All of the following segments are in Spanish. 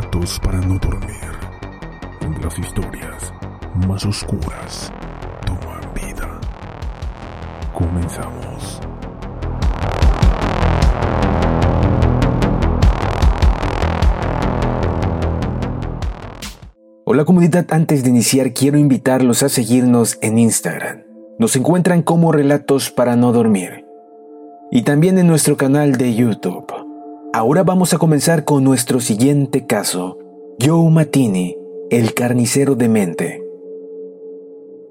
Relatos para no dormir, las historias más oscuras toman vida. Comenzamos. Hola comunidad, antes de iniciar quiero invitarlos a seguirnos en Instagram. Nos encuentran como Relatos para no dormir. Y también en nuestro canal de YouTube. Ahora vamos a comenzar con nuestro siguiente caso. Joe Matini, el carnicero de mente.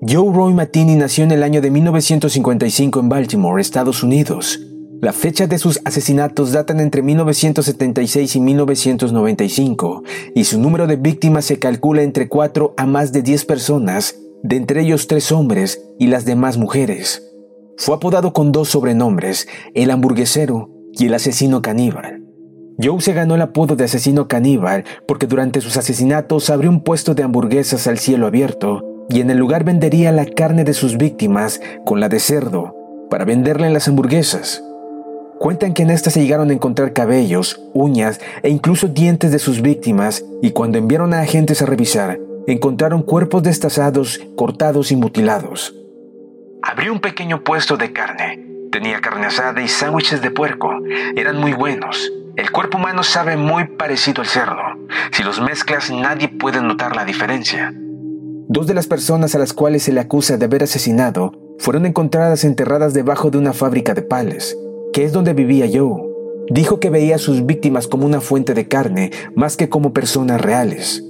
Joe Roy Matini nació en el año de 1955 en Baltimore, Estados Unidos. La fecha de sus asesinatos datan entre 1976 y 1995, y su número de víctimas se calcula entre 4 a más de 10 personas, de entre ellos 3 hombres y las demás mujeres. Fue apodado con dos sobrenombres, el hamburguesero y el asesino caníbal. Joe se ganó el apodo de asesino caníbal porque durante sus asesinatos abrió un puesto de hamburguesas al cielo abierto y en el lugar vendería la carne de sus víctimas con la de cerdo para venderla en las hamburguesas. Cuentan que en esta se llegaron a encontrar cabellos, uñas e incluso dientes de sus víctimas y cuando enviaron a agentes a revisar, encontraron cuerpos destazados, cortados y mutilados. Abrió un pequeño puesto de carne. Tenía carne asada y sándwiches de puerco. Eran muy buenos. El cuerpo humano sabe muy parecido al cerdo. Si los mezclas nadie puede notar la diferencia. Dos de las personas a las cuales se le acusa de haber asesinado fueron encontradas enterradas debajo de una fábrica de pales, que es donde vivía Joe. Dijo que veía a sus víctimas como una fuente de carne más que como personas reales.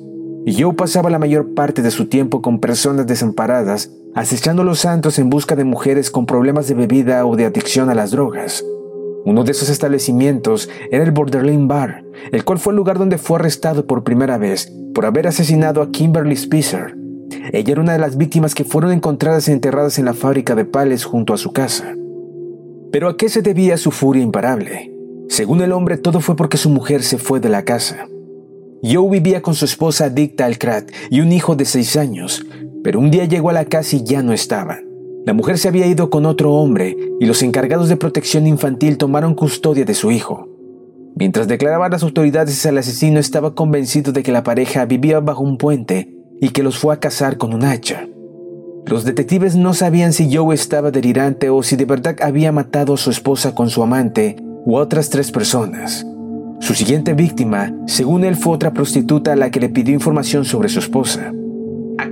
Joe pasaba la mayor parte de su tiempo con personas desamparadas, acechando los santos en busca de mujeres con problemas de bebida o de adicción a las drogas. Uno de esos establecimientos era el Borderline Bar, el cual fue el lugar donde fue arrestado por primera vez por haber asesinado a Kimberly Spicer. Ella era una de las víctimas que fueron encontradas enterradas en la fábrica de pales junto a su casa. Pero ¿a qué se debía su furia imparable? Según el hombre, todo fue porque su mujer se fue de la casa. Joe vivía con su esposa adicta al crack y un hijo de seis años, pero un día llegó a la casa y ya no estaban. La mujer se había ido con otro hombre y los encargados de protección infantil tomaron custodia de su hijo. Mientras declaraba a las autoridades el asesino estaba convencido de que la pareja vivía bajo un puente y que los fue a cazar con un hacha. Los detectives no sabían si Joe estaba delirante o si de verdad había matado a su esposa con su amante u otras tres personas. Su siguiente víctima, según él, fue otra prostituta a la que le pidió información sobre su esposa.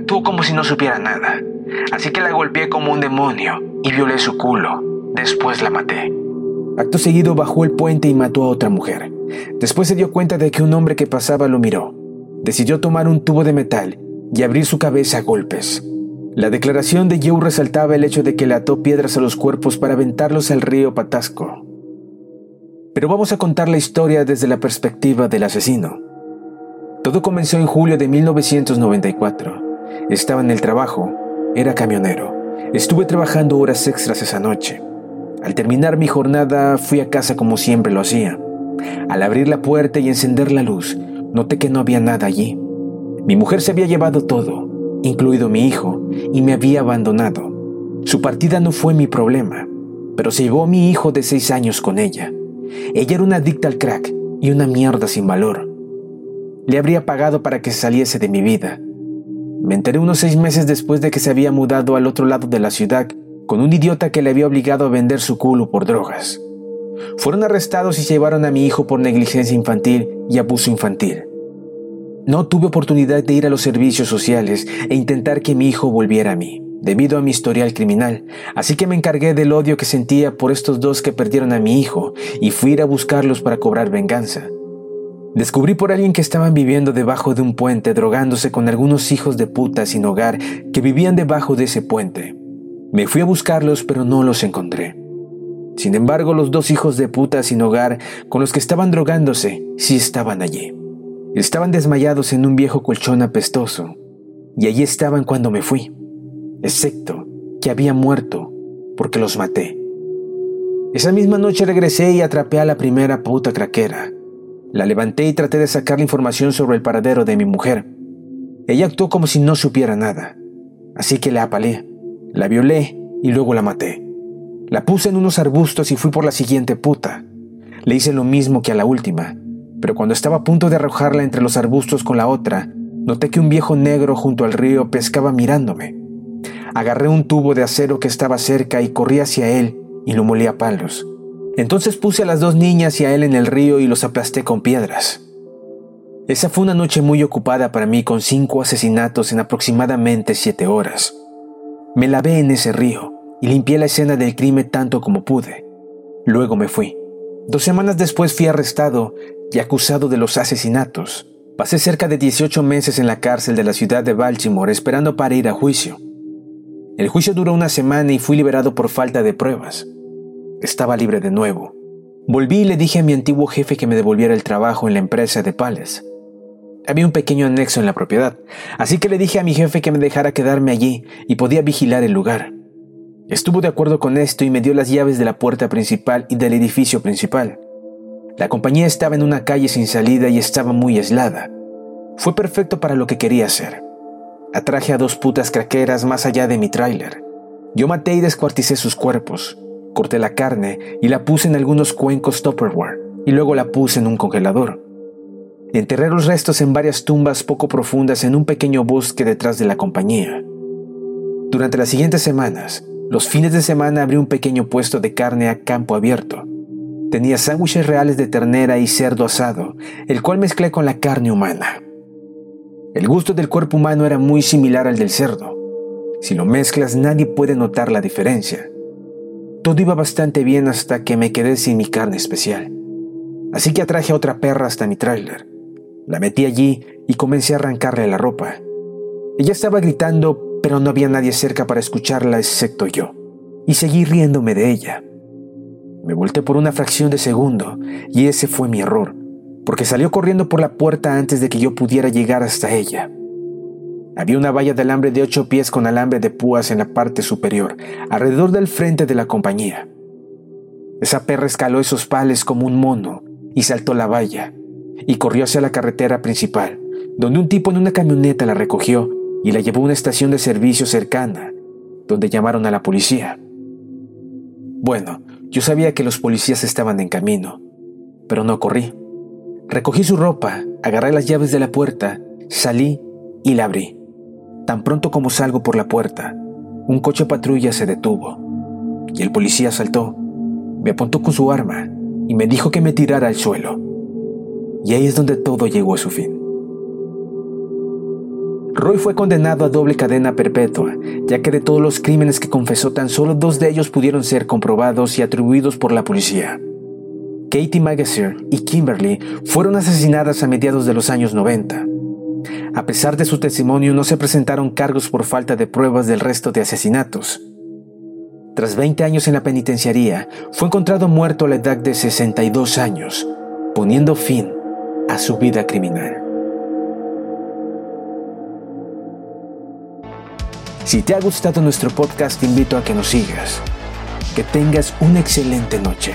Como si no supiera nada, así que la golpeé como un demonio y violé su culo. Después la maté. Acto seguido bajó el puente y mató a otra mujer. Después se dio cuenta de que un hombre que pasaba lo miró. Decidió tomar un tubo de metal y abrir su cabeza a golpes. La declaración de Joe resaltaba el hecho de que le ató piedras a los cuerpos para aventarlos al río Patasco. Pero vamos a contar la historia desde la perspectiva del asesino. Todo comenzó en julio de 1994. Estaba en el trabajo, era camionero. Estuve trabajando horas extras esa noche. Al terminar mi jornada fui a casa como siempre lo hacía. Al abrir la puerta y encender la luz, noté que no había nada allí. Mi mujer se había llevado todo, incluido mi hijo, y me había abandonado. Su partida no fue mi problema, pero se llevó a mi hijo de seis años con ella. Ella era una adicta al crack y una mierda sin valor. Le habría pagado para que saliese de mi vida. Me enteré unos seis meses después de que se había mudado al otro lado de la ciudad con un idiota que le había obligado a vender su culo por drogas. Fueron arrestados y llevaron a mi hijo por negligencia infantil y abuso infantil. No tuve oportunidad de ir a los servicios sociales e intentar que mi hijo volviera a mí, debido a mi historial criminal, así que me encargué del odio que sentía por estos dos que perdieron a mi hijo y fui ir a buscarlos para cobrar venganza. Descubrí por alguien que estaban viviendo debajo de un puente drogándose con algunos hijos de puta sin hogar que vivían debajo de ese puente. Me fui a buscarlos pero no los encontré. Sin embargo, los dos hijos de puta sin hogar con los que estaban drogándose sí estaban allí. Estaban desmayados en un viejo colchón apestoso, y allí estaban cuando me fui, excepto que había muerto porque los maté. Esa misma noche regresé y atrapé a la primera puta craquera. La levanté y traté de sacar la información sobre el paradero de mi mujer. Ella actuó como si no supiera nada, así que la apalé, la violé y luego la maté. La puse en unos arbustos y fui por la siguiente puta. Le hice lo mismo que a la última, pero cuando estaba a punto de arrojarla entre los arbustos con la otra, noté que un viejo negro junto al río pescaba mirándome. Agarré un tubo de acero que estaba cerca y corrí hacia él y lo molí a palos. Entonces puse a las dos niñas y a él en el río y los aplasté con piedras. Esa fue una noche muy ocupada para mí con cinco asesinatos en aproximadamente siete horas. Me lavé en ese río y limpié la escena del crimen tanto como pude. Luego me fui. Dos semanas después fui arrestado y acusado de los asesinatos. Pasé cerca de 18 meses en la cárcel de la ciudad de Baltimore esperando para ir a juicio. El juicio duró una semana y fui liberado por falta de pruebas. Estaba libre de nuevo. Volví y le dije a mi antiguo jefe que me devolviera el trabajo en la empresa de Palace. Había un pequeño anexo en la propiedad, así que le dije a mi jefe que me dejara quedarme allí y podía vigilar el lugar. Estuvo de acuerdo con esto y me dio las llaves de la puerta principal y del edificio principal. La compañía estaba en una calle sin salida y estaba muy aislada. Fue perfecto para lo que quería hacer. Atraje a dos putas craqueras más allá de mi tráiler. Yo maté y descuarticé sus cuerpos. Corté la carne y la puse en algunos cuencos Tupperware y luego la puse en un congelador. Enterré los restos en varias tumbas poco profundas en un pequeño bosque detrás de la compañía. Durante las siguientes semanas, los fines de semana abrí un pequeño puesto de carne a campo abierto Tenía sándwiches reales de ternera y cerdo asado, el cual mezclé con la carne humana. El gusto del cuerpo humano era muy similar al del cerdo. Si lo mezclas nadie puede notar la diferencia. Todo iba bastante bien hasta que me quedé sin mi carne especial. Así que atraje a otra perra hasta mi tráiler. La metí allí y comencé a arrancarle la ropa. Ella estaba gritando, pero no había nadie cerca para escucharla excepto yo. Y seguí riéndome de ella. Me volteé por una fracción de segundo y ese fue mi error, porque salió corriendo por la puerta antes de que yo pudiera llegar hasta ella. Había una valla de alambre de ocho pies con alambre de púas en la parte superior, alrededor del frente de la compañía. Esa perra escaló esos pales como un mono y saltó la valla, y corrió hacia la carretera principal, donde un tipo en una camioneta la recogió y la llevó a una estación de servicio cercana, donde llamaron a la policía. Bueno, yo sabía que los policías estaban en camino. pero no corrí. Recogí su ropa, agarré las llaves de la puerta, salí y la abrí. Tan pronto como salgo por la puerta, un coche patrulla se detuvo y el policía saltó, me apuntó con su arma y me dijo que me tirara al suelo. Y ahí es donde todo llegó a su fin. Roy fue condenado a doble cadena perpetua, ya que de todos los crímenes que confesó tan solo dos de ellos pudieron ser comprobados y atribuidos por la policía. Katie Magazer y Kimberly fueron asesinadas a mediados de los años 90. A pesar de su testimonio, no se presentaron cargos por falta de pruebas del resto de asesinatos. Tras 20 años en la penitenciaría, fue encontrado muerto a la edad de 62 años, poniendo fin a su vida criminal. Si te ha gustado nuestro podcast, te invito a que nos sigas. Que tengas una excelente noche.